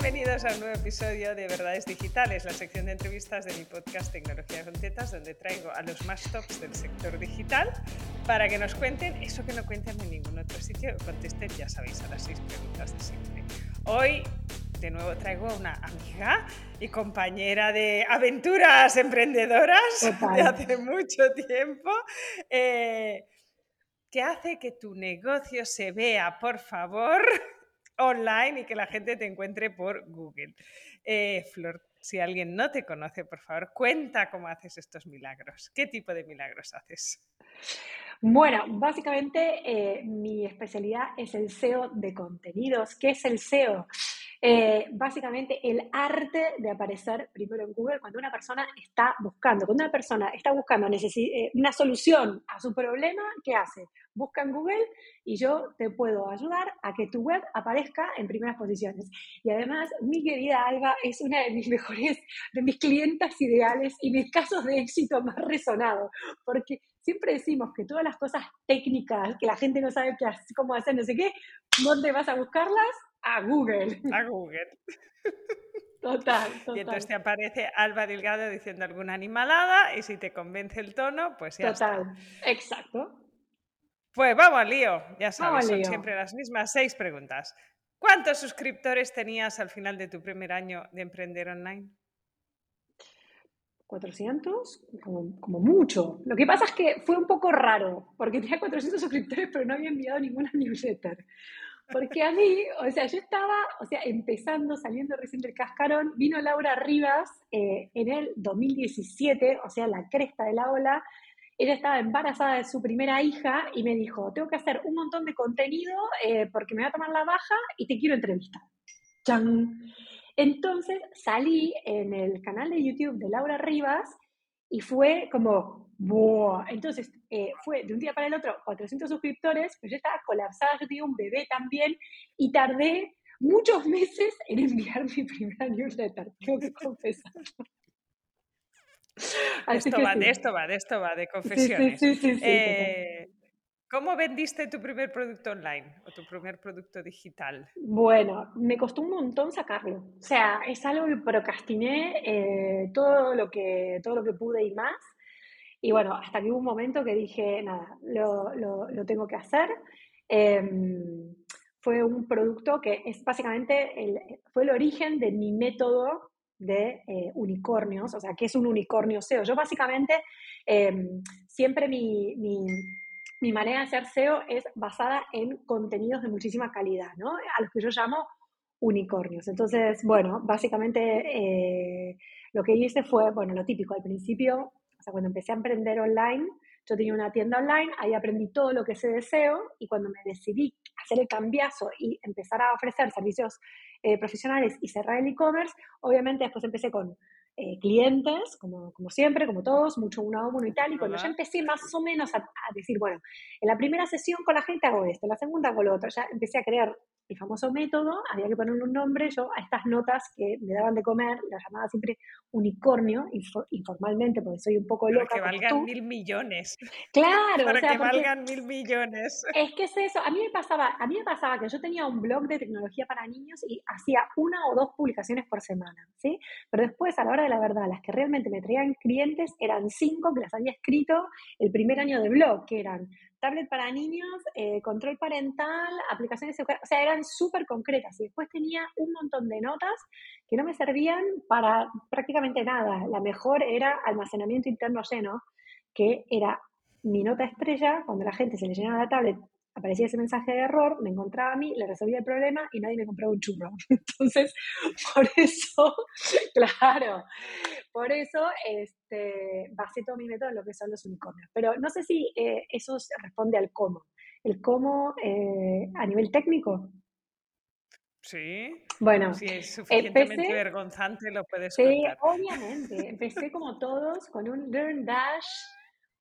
Bienvenidos a un nuevo episodio de Verdades Digitales, la sección de entrevistas de mi podcast Tecnología con Tetas, donde traigo a los más tops del sector digital para que nos cuenten eso que no cuentan en ningún otro sitio. Contesten, ya sabéis, a las seis preguntas de siempre. Hoy, de nuevo, traigo a una amiga y compañera de aventuras emprendedoras de hace mucho tiempo. Eh, que hace que tu negocio se vea, por favor, online y que la gente te encuentre por Google. Eh, Flor, si alguien no te conoce, por favor, cuenta cómo haces estos milagros. ¿Qué tipo de milagros haces? Bueno, básicamente eh, mi especialidad es el SEO de contenidos. ¿Qué es el SEO? Eh, básicamente el arte de aparecer primero en Google cuando una persona está buscando. Cuando una persona está buscando una solución a su problema, ¿qué hace? Busca en Google y yo te puedo ayudar a que tu web aparezca en primeras posiciones. Y además, mi querida Alba es una de mis mejores, de mis clientas ideales y mis casos de éxito más resonados, porque siempre decimos que todas las cosas técnicas que la gente no sabe qué, cómo hacer, no sé qué, ¿dónde vas a buscarlas? a Google. A Google. Total, total. Y entonces te aparece Alba Delgado diciendo alguna animalada y si te convence el tono, pues ya total. exacto. Pues vamos al lío, ya sabes, son siempre las mismas seis preguntas. ¿Cuántos suscriptores tenías al final de tu primer año de emprender online? 400, como, como, mucho. Lo que pasa es que fue un poco raro, porque tenía 400 suscriptores, pero no había enviado ninguna newsletter. Porque a mí, o sea, yo estaba, o sea, empezando, saliendo recién del cascarón, vino Laura Rivas eh, en el 2017, o sea, la cresta de la ola. Ella estaba embarazada de su primera hija y me dijo, tengo que hacer un montón de contenido eh, porque me voy a tomar la baja y te quiero entrevistar. ¡Chan! Entonces salí en el canal de YouTube de Laura Rivas y fue como, ¡buah! Entonces eh, fue de un día para el otro 400 suscriptores, pero yo estaba colapsada, yo tenía un bebé también y tardé muchos meses en enviar mi primera newsletter, tengo que confesar. esto va, de esto va, de esto va, de confesiones. Sí, sí, sí, eh, ¿Cómo vendiste tu primer producto online o tu primer producto digital? Bueno, me costó un montón sacarlo. O sea, es algo que procrastiné eh, todo, lo que, todo lo que pude y más. Y bueno, hasta que hubo un momento que dije, nada, lo, lo, tengo que hacer. Em, fue un producto que es básicamente, el, fue el origen de mi método de eh, unicornios, o sea, ¿qué es un unicornio SEO? Yo básicamente em, siempre mi, mi manera de hacer SEO es basada en contenidos de muchísima calidad, ¿no? A los que yo llamo unicornios. Entonces, bueno, básicamente eh, lo que hice fue, bueno, lo típico, al principio, o sea, cuando empecé a emprender online, yo tenía una tienda online, ahí aprendí todo lo que sé de SEO y cuando me decidí hacer el cambiazo y empezar a ofrecer servicios eh, profesionales y cerrar el e-commerce, obviamente después empecé con eh, clientes, como, como, siempre, como todos, mucho uno a uno y tal. Y cuando ya empecé más o menos a, a, decir, bueno, en la primera sesión con la gente hago esto, en la segunda hago lo otro, ya empecé a crear el famoso método, había que ponerle un nombre, yo a estas notas que me daban de comer, las llamaba siempre unicornio, informalmente, porque soy un poco loca. Para que valgan mil millones. Claro, para que valgan mil millones. Es que es eso, a mí me pasaba, a mí me pasaba que yo tenía un blog de tecnología para niños y hacía una o dos publicaciones por semana, ¿sí? Pero después, a la hora la verdad, las que realmente me traían clientes eran cinco que las había escrito el primer año de blog, que eran tablet para niños, eh, control parental, aplicaciones, o sea, eran súper concretas. Y después tenía un montón de notas que no me servían para prácticamente nada. La mejor era almacenamiento interno lleno, que era mi nota estrella, cuando la gente se le llenaba la tablet aparecía ese mensaje de error, me encontraba a mí, le resolvía el problema y nadie me compraba un churro. Entonces, por eso, claro, por eso este, basé todo mi método en lo que son los unicornios. Pero no sé si eh, eso responde al cómo. El cómo eh, a nivel técnico. Sí. Bueno, si es suficientemente vergonzante, lo puedes Sí, obviamente. Empecé como todos con un Learn Dash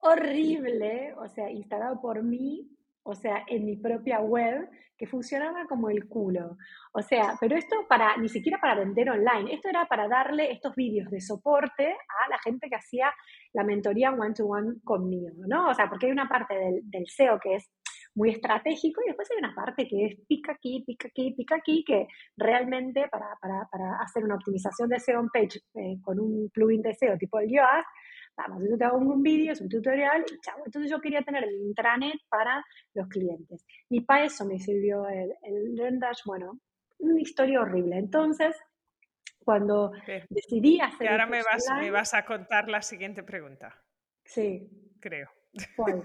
horrible, o sea, instalado por mí, o sea, en mi propia web, que funcionaba como el culo. O sea, pero esto para, ni siquiera para vender online, esto era para darle estos vídeos de soporte a la gente que hacía la mentoría one-to-one conmigo, ¿no? O sea, porque hay una parte del, del SEO que es muy estratégico, y después hay una parte que es pica aquí, pica aquí, pica aquí, que realmente para, para, para hacer una optimización de SEO on page eh, con un plugin de SEO tipo el Yoast, vamos, yo te hago un vídeo, es un tutorial y chao. Entonces yo quería tener el intranet para los clientes. Y para eso me sirvió el, el bueno, una historia horrible. Entonces, cuando decidí hacer... Y ahora me vas, me vas a contar la siguiente pregunta. Sí. Creo. Pues,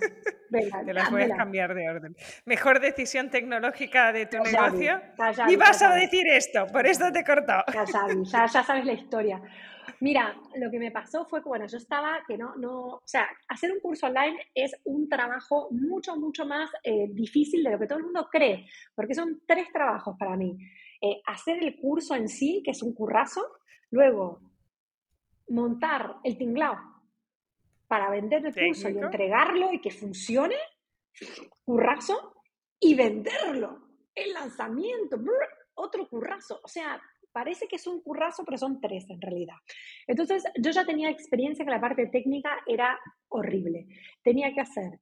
venga, Te las a cambiar de orden. Mejor decisión tecnológica de tu negocio. y vas a decir esto, por esto te he cortado. Ya, ya, sabes la historia. Mira, lo que me pasó fue que, bueno, yo estaba que no, no, o sea, hacer un curso online es un trabajo mucho, mucho más eh, difícil de lo que todo el mundo cree, porque son tres trabajos para mí. Eh, hacer el curso en sí, que es un currazo, luego montar el tinglao para vender el curso y entregarlo y que funcione, currazo, y venderlo, el lanzamiento, otro currazo. O sea, parece que es un currazo, pero son tres en realidad. Entonces, yo ya tenía experiencia que la parte técnica era horrible. Tenía que hacer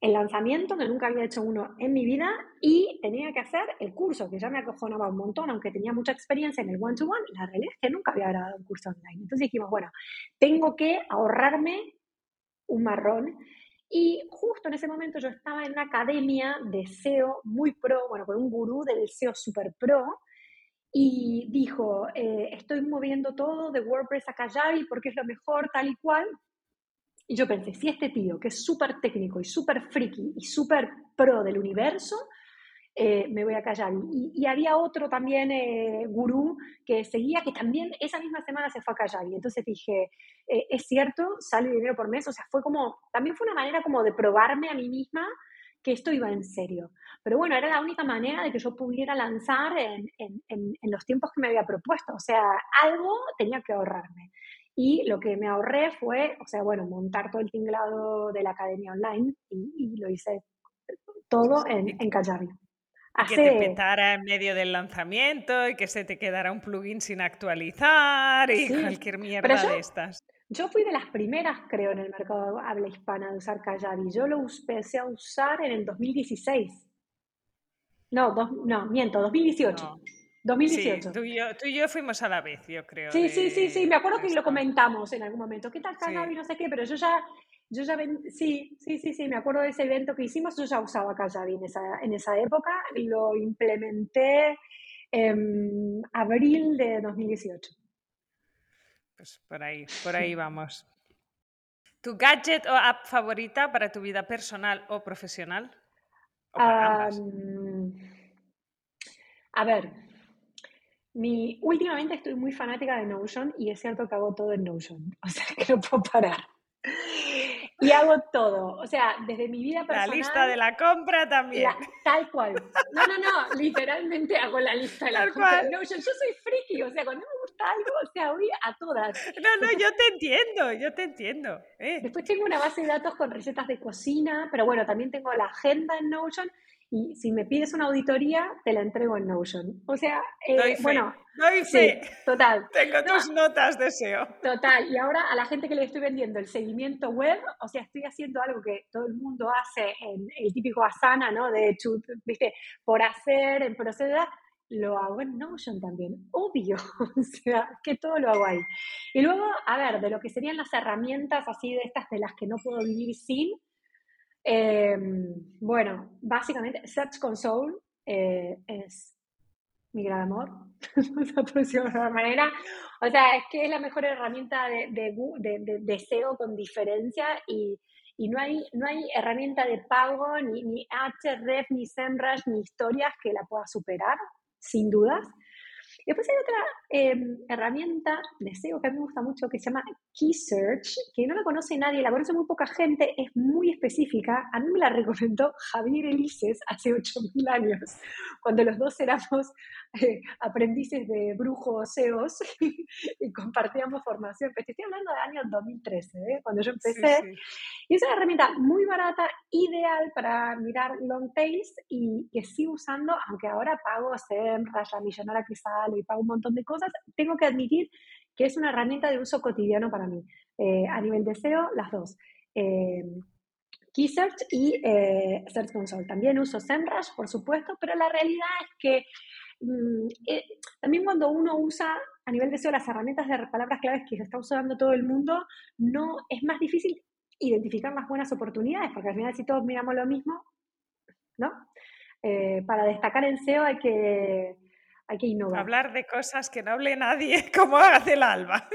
el lanzamiento, que nunca había hecho uno en mi vida, y tenía que hacer el curso, que ya me acojonaba un montón, aunque tenía mucha experiencia en el one-to-one, la realidad es que nunca había grabado un curso online. Entonces dijimos, bueno, tengo que ahorrarme un marrón. Y justo en ese momento yo estaba en una academia de SEO muy pro, bueno, con un gurú del SEO super pro, y dijo, eh, estoy moviendo todo de WordPress a Kajabi porque es lo mejor, tal y cual. Y yo pensé, si este tío, que es súper técnico y súper friki y súper pro del universo, eh, me voy a callar. Y, había otro también eh, gurú que seguía, que también esa misma semana se fue a callar. Y entonces dije, eh, es cierto, sale dinero por mes. O sea, fue como, también fue una manera como de probarme a mí misma que esto iba en serio. Pero bueno, era la única manera de que yo pudiera lanzar en, en, en los tiempos que me había propuesto. O sea, algo tenía que ahorrarme. Y lo que me ahorré fue, o sea, bueno, montar todo el tinglado de la academia online y, lo hice todo en, en Kajabi. Que te petara en medio del lanzamiento y que se te quedara un plugin sin actualizar y cualquier mierda de estas. Yo fui de las primeras, creo, en el mercado habla hispana de usar Kajabi. Yo lo empecé a usar en el 2016. No, no, miento, 2018. 2018. Sí, tú, y yo, tú, y yo, fuimos a la vez, yo creo. Sí, sí, sí, sí, me acuerdo que lo comentamos en algún momento. ¿Qué tal Kajabi? No sé qué, pero yo ya, yo ya, sí, sí, sí, sí, me acuerdo de ese evento que hicimos, yo ya usaba Kajabi en esa, en esa época, lo implementé en abril de 2018. Pues por ahí, por ahí vamos. ¿Tu gadget o app favorita para tu vida personal o profesional? O para a ver, mi, últimamente estoy muy fanática de Notion y es cierto que hago todo en Notion, o sea que no puedo parar. Y hago todo, o sea, desde mi vida personal. La lista de la compra también. tal cual. No, no, no, literalmente hago la lista de la compra de Notion. Yo soy friki, o sea, cuando me gusta algo, o sea, voy a todas. No, no, yo te entiendo, yo te entiendo. Eh. Después tengo una base de datos con recetas de cocina, pero bueno, también tengo la agenda en Notion y si me pides una auditoría, te la entrego en Notion. O sea, eh, bueno, doy fe. total. Tengo tus notas de SEO. Total, y ahora a la gente que le estoy vendiendo el seguimiento web, o sea, estoy haciendo algo que todo el mundo hace en el típico Asana, ¿no? De hecho, viste, por hacer, en proceder, lo hago en Notion también, obvio, o sea, que todo lo hago ahí. Y luego, a ver, de lo que serían las herramientas así de estas de las que no puedo vivir sin, Em, bueno, básicamente Search Console eh, es mi gran amor, de manera. O sea, es que es la mejor herramienta de, de, de, SEO con diferencia y, y, no, hay, no hay herramienta de pago, ni, ni Href, ni SEMrush, ni historias que la pueda superar, sin dudas. Después hay otra em, herramienta de SEO que a mí me gusta mucho que se llama Key Search, que no la conoce nadie, la conoce muy poca gente, es muy específica. A mí me la recomendó Javier Elises hace 8.000 años, cuando los dos éramos eh, aprendices de brujos SEOs y compartíamos formación. Pero estoy hablando del año 2013, ¿eh? cuando yo empecé. Y es una herramienta muy barata, ideal para mirar long tails y que sigo usando, aunque ahora pago SEMrush, la millonaria que sale y pago un montón de cosas, tengo que admitir que es una herramienta de uso cotidiano para mí. Eh, a nivel de SEO, las dos. Key Search y eh, Search Console. También uso SEMrush, por supuesto, pero la realidad es que mm, eh, también cuando uno usa a nivel de SEO las herramientas de palabras claves que se está usando todo el mundo, no es más difícil identificar las buenas oportunidades, porque al final si todos miramos lo mismo, ¿no? Eh, para destacar en SEO hay que, hay que innovar. Hablar de cosas que no hable nadie, como hace el alba.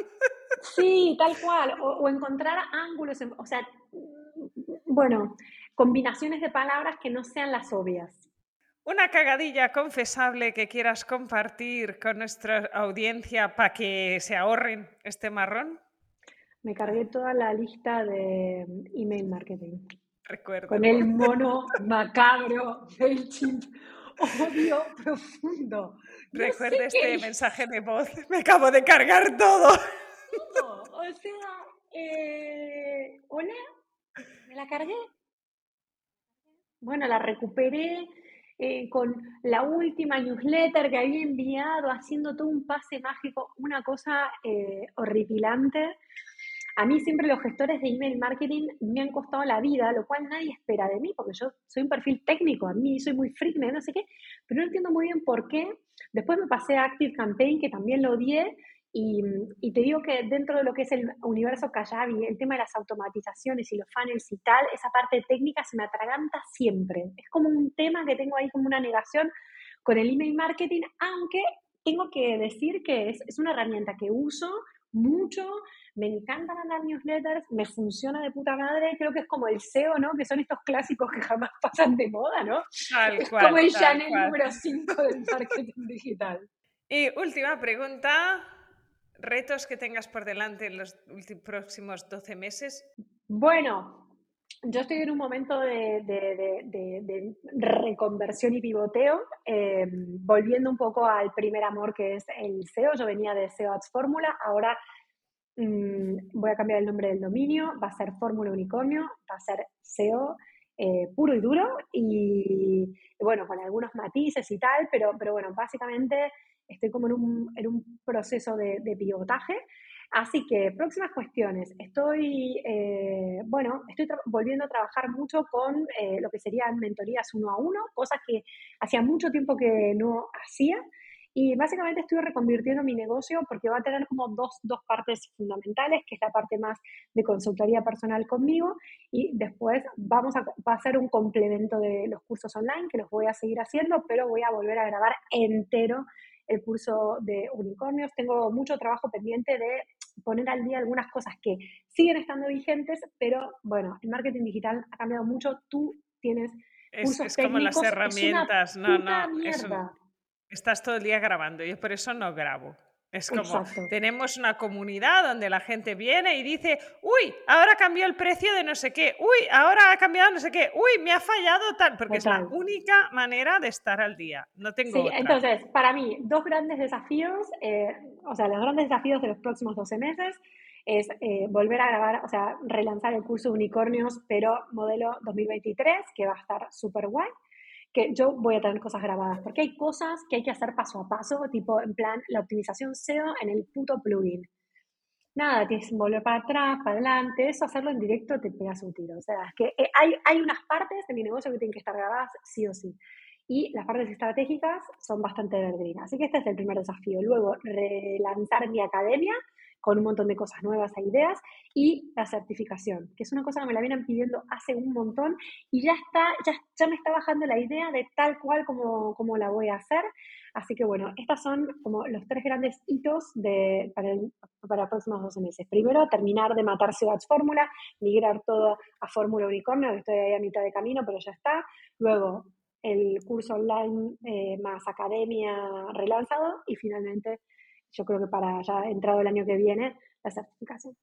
Sí, tal cual. O, encontrar ángulos, o sea, bueno, combinaciones de palabras que no sean las obvias. Una cagadilla confesable que quieras compartir con nuestra audiencia para que se ahorren este marrón. Me cargué toda la lista de email marketing. Recuerdo. Con el mono macabro MailChimp. Odio profundo. Recuerda este mensaje de voz. Me acabo de cargar todo. O sea, eh, hola, me la cargué. Bueno, la recuperé eh, con la última newsletter que había enviado, haciendo todo un pase mágico, una cosa eh, horripilante. A mí siempre los gestores de email marketing me han costado la vida, lo cual nadie espera de mí, porque yo soy un perfil técnico, a mí soy muy freak, no sé qué, pero no entiendo muy bien por qué. Después me pasé a Active Campaign, que también lo odié, y, y, te digo que dentro de lo que es el universo Kajabi, el tema de las automatizaciones y los funnels y tal, esa parte técnica se me atraganta siempre. Es como un tema que tengo ahí como una negación con el email marketing, aunque tengo que decir que es, es una herramienta que uso mucho, me encanta mandar newsletters, me funciona de puta madre, creo que es como el SEO, ¿no? Que son estos clásicos que jamás pasan de moda, ¿no? es como el Chanel número 5 del marketing digital. Y última pregunta, retos que tengas por delante en los próximos 12 meses. Bueno, yo estoy en un momento de, reconversión y pivoteo, eh, volviendo un poco al primer amor que es el SEO. Yo venía de SEO Ads Fórmula, ahora Mm, voy a cambiar el nombre del dominio, va a ser Fórmula Unicornio, va a ser SEO eh, puro y duro y, bueno, con algunos matices y tal, pero, pero bueno, básicamente estoy como en un, en un proceso de, pivotaje. Así que, próximas cuestiones. Estoy, eh, bueno, estoy volviendo a trabajar mucho con eh, lo que serían mentorías uno a uno, cosas que hacía mucho tiempo que no hacía. Y básicamente estoy reconvirtiendo mi negocio porque va a tener como dos, dos partes fundamentales, que es la parte más de consultoría personal conmigo y después vamos a, va a ser un complemento de los cursos online que los voy a seguir haciendo, pero voy a volver a grabar entero el curso de unicornios. Tengo mucho trabajo pendiente de poner al día algunas cosas que siguen estando vigentes, pero bueno, el marketing digital ha cambiado mucho. Tú tienes es, es como las herramientas, no, no, es Estás todo el día grabando, yo por eso no grabo. Es como, tenemos una comunidad donde la gente viene y dice, uy, ahora cambió el precio de no sé qué, uy, ahora ha cambiado no sé qué, uy, me ha fallado tal, porque es la única manera de estar al día. No tengo sí, entonces, para mí, dos grandes desafíos, eh, o sea, los grandes desafíos de los próximos 12 meses es eh, volver a grabar, o sea, relanzar el curso de unicornios, pero modelo 2023, que va a estar súper guay que yo voy a tener cosas grabadas, porque hay cosas que hay que hacer paso a paso, tipo en plan la optimización SEO en el puto plugin. Nada, tienes que volver para atrás, para adelante, eso hacerlo en directo te pegas un tiro. O sea, es que eh, hay, hay unas partes de mi negocio que tienen que estar grabadas sí o sí. Y las partes estratégicas son bastante evergreen. Así que este es el primer desafío. Luego, relanzar mi academia, con un montón de cosas nuevas e ideas, y la certificación, que es una cosa que me la vienen pidiendo hace un montón y ya está, ya, ya me está bajando la idea de tal cual como, como la voy a hacer. Así que bueno, estas son como los tres grandes hitos de, para, para los próximos 12 meses. Primero, terminar de matar Ciudad Fórmula, migrar todo a Fórmula Unicornio, que estoy ahí a mitad de camino, pero ya está. Luego, el curso online eh, más academia relanzado y finalmente yo creo que para ya entrado el año que viene, la certificación.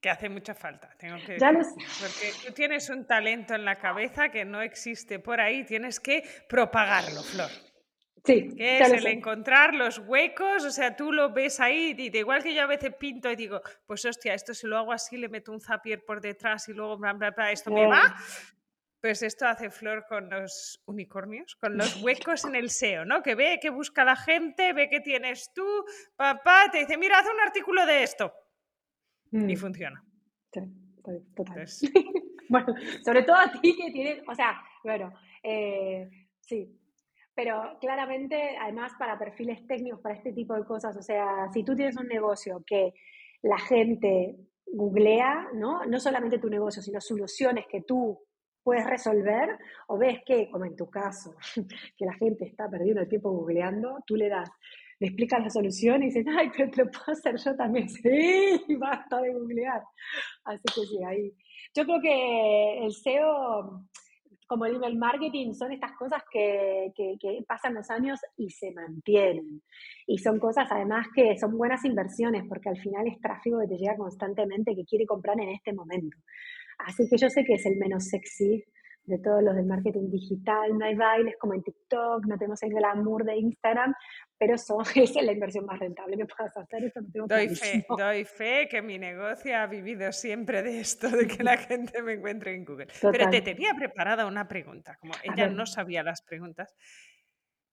Que hace mucha falta, tengo que decir. Porque tú tienes un talento en la cabeza que no existe por ahí, tienes que propagarlo, Flor. Sí. Que es el encontrar los huecos, o sea, tú lo ves ahí, y igual que yo a veces pinto y digo, pues hostia, esto si lo hago así, le meto un zapier por detrás y luego bla, bla, bla, esto me va. Pues esto hace Flor con los unicornios, con los huecos en el SEO, ¿no? Que ve que busca la gente, ve que tienes tú, papá, te dice, mira, haz un artículo de esto. Y mm. funciona. Sí, total. bueno, sobre todo a ti que tienes, o sea, bueno, eh, sí, pero claramente, además para perfiles técnicos, para este tipo de cosas, o sea, si tú tienes un negocio que la gente googlea, ¿no? No solamente tu negocio, sino soluciones que tú puedes resolver, o ves que, como en tu caso, que la gente está perdiendo el tiempo googleando, tú le das, le explicas la solución y dices, ay, pero te lo puedo hacer yo también. Sí, basta de googlear. Así que sí, ahí. Yo creo que el SEO como el email marketing, son estas cosas que, pasan los años y se mantienen. Y son cosas además que son buenas inversiones, porque al final es tráfico que te llega constantemente, que quiere comprar en este momento. Así que yo sé que es el menos sexy de todos los del marketing digital, no hay bailes como en TikTok, no tenemos el glamour de Instagram, pero esa es la inversión más rentable que puedas hacer. Eso no doy, fe, doy fe que mi negocio ha vivido siempre de esto, de que la gente me encuentre en Google. Pero te tenía preparada una pregunta, como ella no sabía las preguntas.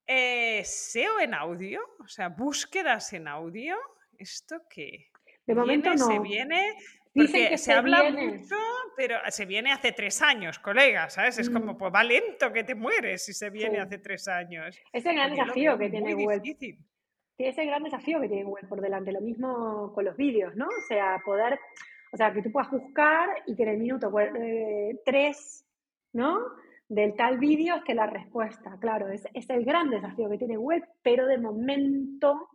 Eh, ¿SEO en audio? O sea, búsquedas en audio. ¿Esto qué? De momento no. Se viene porque se, habla mucho, pero se viene hace tres años, colega, ¿sabes? Es como, mm. pues va lento que te mueres si se viene hace tres años. Es el gran desafío que tiene Google. Es el gran desafío que tiene Google por delante. Lo mismo con los vídeos, ¿no? O sea, poder, o sea, que tú puedas buscar y que en el minuto eh, tres, ¿no? Del tal vídeo esté la respuesta. Claro, es, es el gran desafío que tiene Google, pero de momento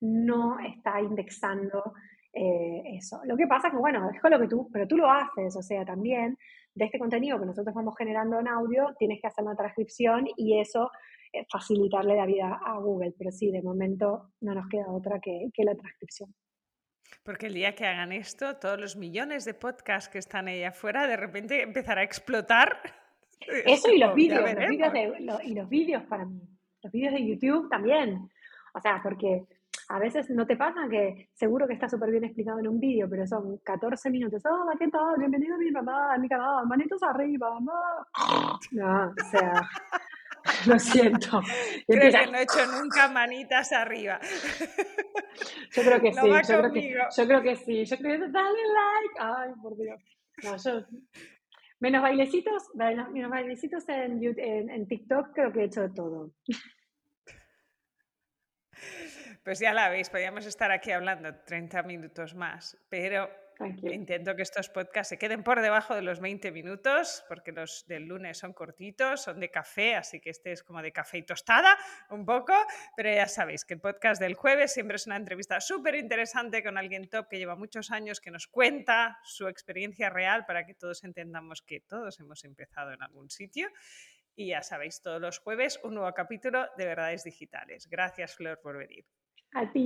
no está indexando eh, eso. Lo que pasa es que, bueno, es con lo que tú, pero tú lo haces, o sea, también de este contenido que nosotros vamos generando en audio, tienes que hacer una transcripción y eso eh, facilitarle la vida a Google. Pero sí, de momento no nos queda otra que, que la transcripción. Porque el día que hagan esto, todos los millones de podcasts que están ahí afuera, de repente empezará a explotar. Eso y los vídeos, y los vídeos para mí. Los vídeos de YouTube también. O sea, porque a veces no te pasa que seguro que está súper bien explicado en un vídeo, pero son 14 minutos. Hola, ¿qué tal? Bienvenido a mi mamá, a mi canal, manitos arriba, mamá. No, o sea, lo siento. Creo que no he hecho nunca manitas arriba. Yo creo que sí, yo creo que, yo creo que, sí. Yo creo que dale like. Ay, por Dios. No, yo, menos bailecitos, menos bailecitos en, en, en TikTok, creo que he hecho de todo. Pues ya la veis, podríamos estar aquí hablando 30 minutos más, pero intento que estos podcasts se queden por debajo de los 20 minutos, porque los del lunes son cortitos, son de café, así que este es como de café y tostada un poco, pero ya sabéis que el podcast del jueves siempre es una entrevista súper interesante con alguien top que lleva muchos años, que nos cuenta su experiencia real para que todos entendamos que todos hemos empezado en algún sitio. Y ya sabéis, todos los jueves un nuevo capítulo de Verdades Digitales. Gracias, Flor, por venir. A ti.